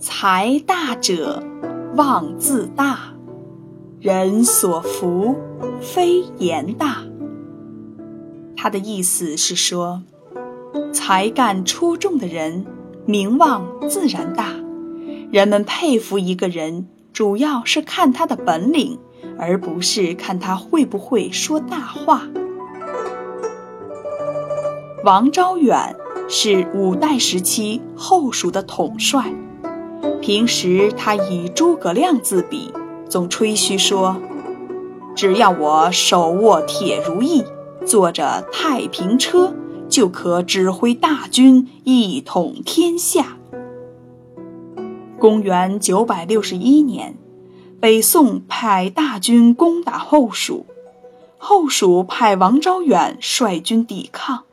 财大者，望自大。人所福，非言大。他的意思是说，才干出众的人，名望自然大。人们佩服一个人，主要是看他的本领，而不是看他会不会说大话。王昭远是五代时期后蜀的统帅，平时他以诸葛亮自比。总吹嘘说：“只要我手握铁如意，坐着太平车，就可指挥大军一统天下。”公元九百六十一年，北宋派大军攻打后蜀，后蜀派王昭远率军抵抗。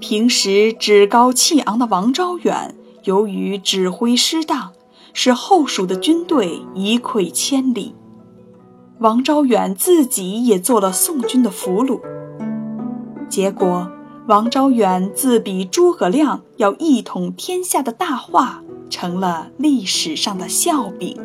平时趾高气昂的王昭远，由于指挥失当。使后蜀的军队一溃千里，王昭远自己也做了宋军的俘虏。结果，王昭远自比诸葛亮要一统天下的大话，成了历史上的笑柄。